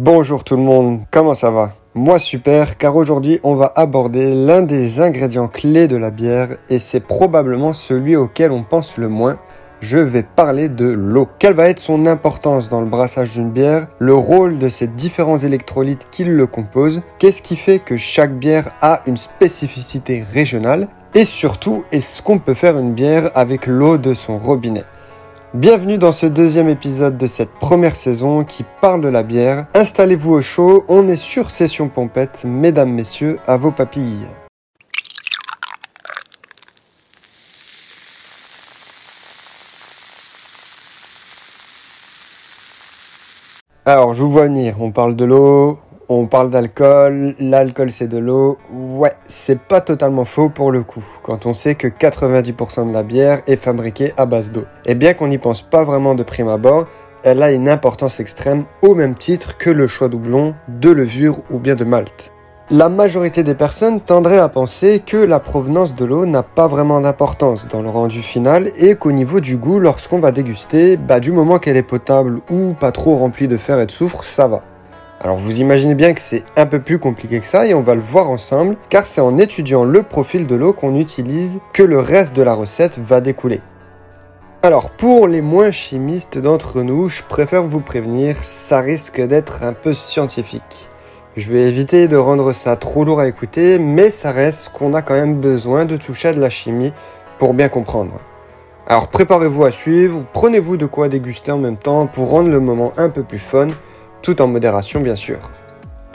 Bonjour tout le monde, comment ça va? Moi super, car aujourd'hui on va aborder l'un des ingrédients clés de la bière et c'est probablement celui auquel on pense le moins. Je vais parler de l'eau. Quelle va être son importance dans le brassage d'une bière? Le rôle de ces différents électrolytes qui le composent? Qu'est-ce qui fait que chaque bière a une spécificité régionale? Et surtout, est-ce qu'on peut faire une bière avec l'eau de son robinet? Bienvenue dans ce deuxième épisode de cette première saison qui parle de la bière. Installez-vous au chaud, on est sur Session Pompette, mesdames, messieurs, à vos papilles. Alors, je vous vois venir, on parle de l'eau, on parle d'alcool, l'alcool c'est de l'eau. Ouais, c'est pas totalement faux pour le coup, quand on sait que 90% de la bière est fabriquée à base d'eau. Et bien qu'on n'y pense pas vraiment de prime abord, elle a une importance extrême au même titre que le choix doublon, de levure ou bien de malt. La majorité des personnes tendraient à penser que la provenance de l'eau n'a pas vraiment d'importance dans le rendu final et qu'au niveau du goût, lorsqu'on va déguster, bah, du moment qu'elle est potable ou pas trop remplie de fer et de soufre, ça va. Alors vous imaginez bien que c'est un peu plus compliqué que ça et on va le voir ensemble car c'est en étudiant le profil de l'eau qu'on utilise que le reste de la recette va découler. Alors pour les moins chimistes d'entre nous, je préfère vous prévenir, ça risque d'être un peu scientifique. Je vais éviter de rendre ça trop lourd à écouter, mais ça reste qu'on a quand même besoin de toucher à de la chimie pour bien comprendre. Alors préparez-vous à suivre, prenez-vous de quoi déguster en même temps pour rendre le moment un peu plus fun tout en modération bien sûr.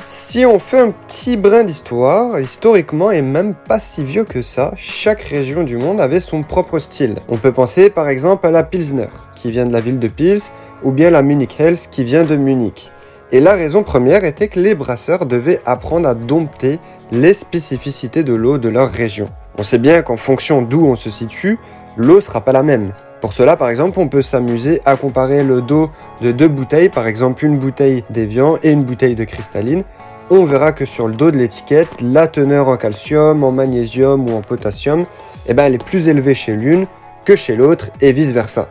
Si on fait un petit brin d'histoire, historiquement et même pas si vieux que ça, chaque région du monde avait son propre style. On peut penser par exemple à la Pilsner, qui vient de la ville de Pils, ou bien la Munich Hels, qui vient de Munich. Et la raison première était que les brasseurs devaient apprendre à dompter les spécificités de l'eau de leur région. On sait bien qu'en fonction d'où on se situe, l'eau sera pas la même. Pour cela, par exemple, on peut s'amuser à comparer le dos de deux bouteilles, par exemple une bouteille d'Evian et une bouteille de cristalline. On verra que sur le dos de l'étiquette, la teneur en calcium, en magnésium ou en potassium, eh ben, elle est plus élevée chez l'une que chez l'autre et vice-versa.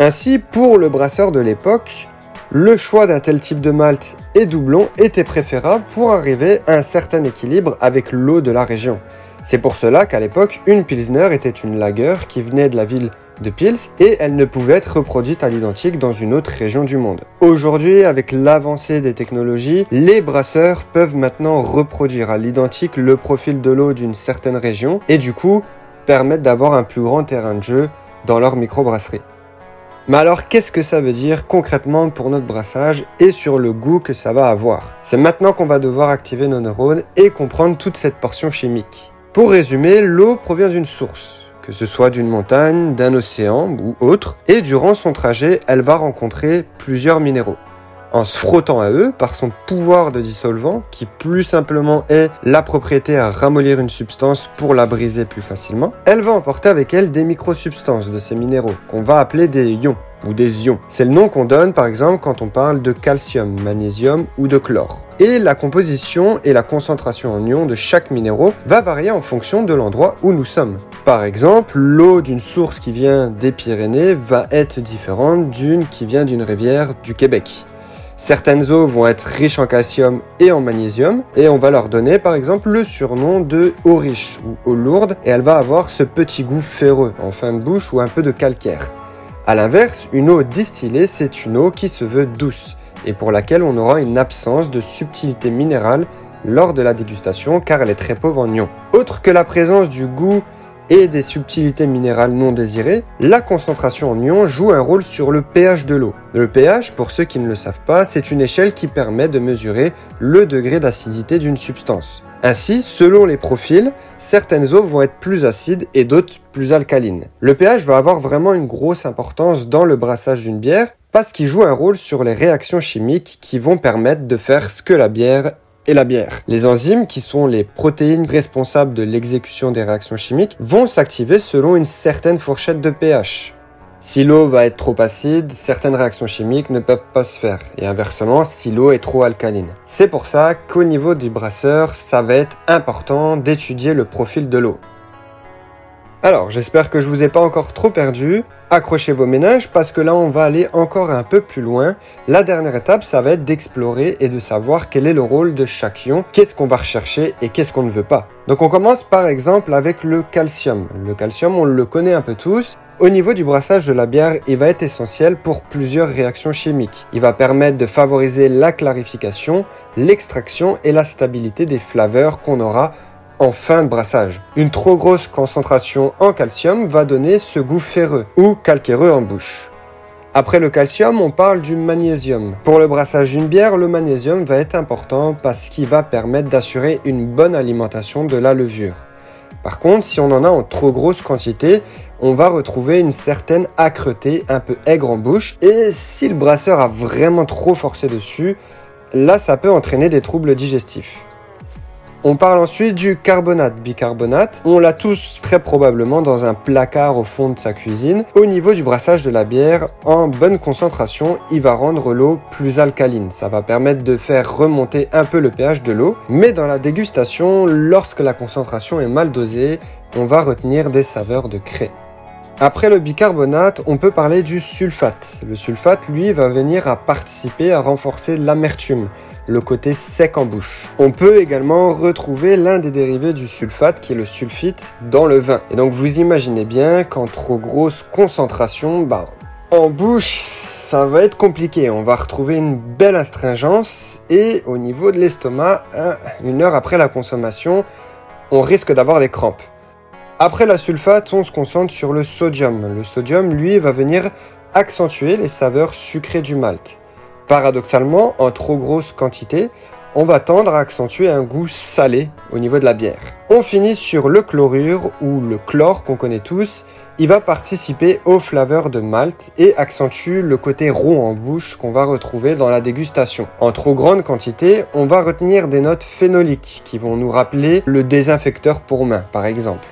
Ainsi, pour le brasseur de l'époque, le choix d'un tel type de malt et doublon était préférable pour arriver à un certain équilibre avec l'eau de la région. C'est pour cela qu'à l'époque, une Pilsner était une lager qui venait de la ville de Pils et elle ne pouvait être reproduite à l'identique dans une autre région du monde. Aujourd'hui, avec l'avancée des technologies, les brasseurs peuvent maintenant reproduire à l'identique le profil de l'eau d'une certaine région et du coup permettre d'avoir un plus grand terrain de jeu dans leur microbrasserie. Mais alors qu'est-ce que ça veut dire concrètement pour notre brassage et sur le goût que ça va avoir? C'est maintenant qu'on va devoir activer nos neurones et comprendre toute cette portion chimique. Pour résumer, l'eau provient d'une source, que ce soit d'une montagne, d'un océan ou autre, et durant son trajet, elle va rencontrer plusieurs minéraux. En se frottant à eux, par son pouvoir de dissolvant, qui plus simplement est la propriété à ramollir une substance pour la briser plus facilement, elle va emporter avec elle des microsubstances de ces minéraux, qu'on va appeler des ions ou des ions. C'est le nom qu'on donne par exemple quand on parle de calcium, magnésium ou de chlore. Et la composition et la concentration en ions de chaque minéraux va varier en fonction de l'endroit où nous sommes. Par exemple, l'eau d'une source qui vient des Pyrénées va être différente d'une qui vient d'une rivière du Québec. Certaines eaux vont être riches en calcium et en magnésium et on va leur donner par exemple le surnom de eau riche ou eau lourde et elle va avoir ce petit goût ferreux en fin de bouche ou un peu de calcaire. A l'inverse, une eau distillée, c'est une eau qui se veut douce et pour laquelle on aura une absence de subtilité minérale lors de la dégustation car elle est très pauvre en ions. Autre que la présence du goût et des subtilités minérales non désirées, la concentration en ions joue un rôle sur le pH de l'eau. Le pH, pour ceux qui ne le savent pas, c'est une échelle qui permet de mesurer le degré d'acidité d'une substance. Ainsi, selon les profils, certaines eaux vont être plus acides et d'autres plus alcalines. Le pH va avoir vraiment une grosse importance dans le brassage d'une bière parce qu'il joue un rôle sur les réactions chimiques qui vont permettre de faire ce que la bière et la bière. Les enzymes, qui sont les protéines responsables de l'exécution des réactions chimiques, vont s'activer selon une certaine fourchette de pH. Si l'eau va être trop acide, certaines réactions chimiques ne peuvent pas se faire, et inversement si l'eau est trop alcaline. C'est pour ça qu'au niveau du brasseur, ça va être important d'étudier le profil de l'eau. Alors, j'espère que je vous ai pas encore trop perdu. Accrochez vos ménages parce que là, on va aller encore un peu plus loin. La dernière étape, ça va être d'explorer et de savoir quel est le rôle de chaque ion, qu'est-ce qu'on va rechercher et qu'est-ce qu'on ne veut pas. Donc, on commence par exemple avec le calcium. Le calcium, on le connaît un peu tous. Au niveau du brassage de la bière, il va être essentiel pour plusieurs réactions chimiques. Il va permettre de favoriser la clarification, l'extraction et la stabilité des flaveurs qu'on aura en fin de brassage. Une trop grosse concentration en calcium va donner ce goût ferreux ou calcaireux en bouche. Après le calcium, on parle du magnésium. Pour le brassage d'une bière, le magnésium va être important parce qu'il va permettre d'assurer une bonne alimentation de la levure. Par contre, si on en a en trop grosse quantité, on va retrouver une certaine âcreté, un peu aigre en bouche. Et si le brasseur a vraiment trop forcé dessus, là ça peut entraîner des troubles digestifs. On parle ensuite du carbonate, bicarbonate. On l'a tous très probablement dans un placard au fond de sa cuisine. Au niveau du brassage de la bière, en bonne concentration, il va rendre l'eau plus alcaline. Ça va permettre de faire remonter un peu le pH de l'eau. Mais dans la dégustation, lorsque la concentration est mal dosée, on va retenir des saveurs de craie. Après le bicarbonate, on peut parler du sulfate. Le sulfate, lui, va venir à participer à renforcer l'amertume, le côté sec en bouche. On peut également retrouver l'un des dérivés du sulfate, qui est le sulfite, dans le vin. Et donc vous imaginez bien qu'en trop grosse concentration, bah, en bouche, ça va être compliqué. On va retrouver une belle astringence et au niveau de l'estomac, une heure après la consommation, on risque d'avoir des crampes. Après la sulfate, on se concentre sur le sodium. Le sodium, lui, va venir accentuer les saveurs sucrées du malt. Paradoxalement, en trop grosse quantité, on va tendre à accentuer un goût salé au niveau de la bière. On finit sur le chlorure ou le chlore qu'on connaît tous. Il va participer aux flaveurs de malt et accentue le côté rond en bouche qu'on va retrouver dans la dégustation. En trop grande quantité, on va retenir des notes phénoliques qui vont nous rappeler le désinfecteur pour main par exemple.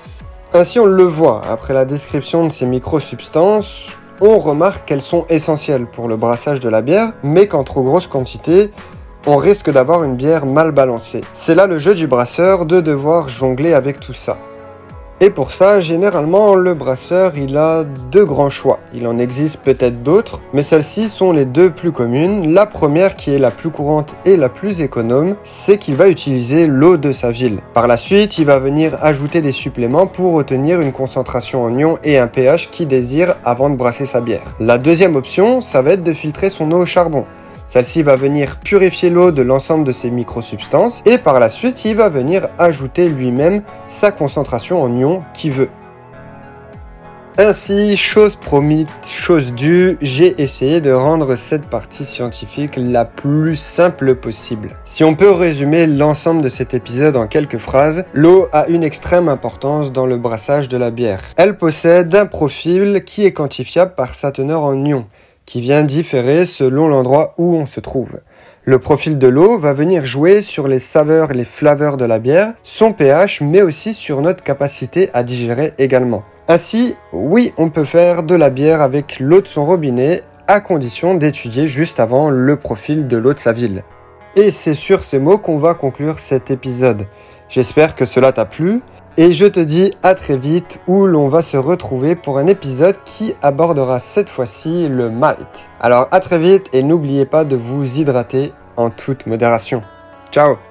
Ainsi on le voit, après la description de ces micro-substances, on remarque qu'elles sont essentielles pour le brassage de la bière, mais qu'en trop grosse quantité, on risque d'avoir une bière mal balancée. C'est là le jeu du brasseur de devoir jongler avec tout ça. Et pour ça, généralement, le brasseur, il a deux grands choix. Il en existe peut-être d'autres, mais celles-ci sont les deux plus communes. La première, qui est la plus courante et la plus économe, c'est qu'il va utiliser l'eau de sa ville. Par la suite, il va venir ajouter des suppléments pour obtenir une concentration en ion et un pH qu'il désire avant de brasser sa bière. La deuxième option, ça va être de filtrer son eau au charbon. Celle-ci va venir purifier l'eau de l'ensemble de ces microsubstances et par la suite, il va venir ajouter lui-même sa concentration en ions qu'il veut. Ainsi, chose promise, chose due, j'ai essayé de rendre cette partie scientifique la plus simple possible. Si on peut résumer l'ensemble de cet épisode en quelques phrases, l'eau a une extrême importance dans le brassage de la bière. Elle possède un profil qui est quantifiable par sa teneur en ions qui vient différer selon l'endroit où on se trouve. Le profil de l'eau va venir jouer sur les saveurs et les flaveurs de la bière, son pH, mais aussi sur notre capacité à digérer également. Ainsi, oui, on peut faire de la bière avec l'eau de son robinet, à condition d'étudier juste avant le profil de l'eau de sa ville. Et c'est sur ces mots qu'on va conclure cet épisode. J'espère que cela t'a plu. Et je te dis à très vite où l'on va se retrouver pour un épisode qui abordera cette fois-ci le malt. Alors à très vite et n'oubliez pas de vous hydrater en toute modération. Ciao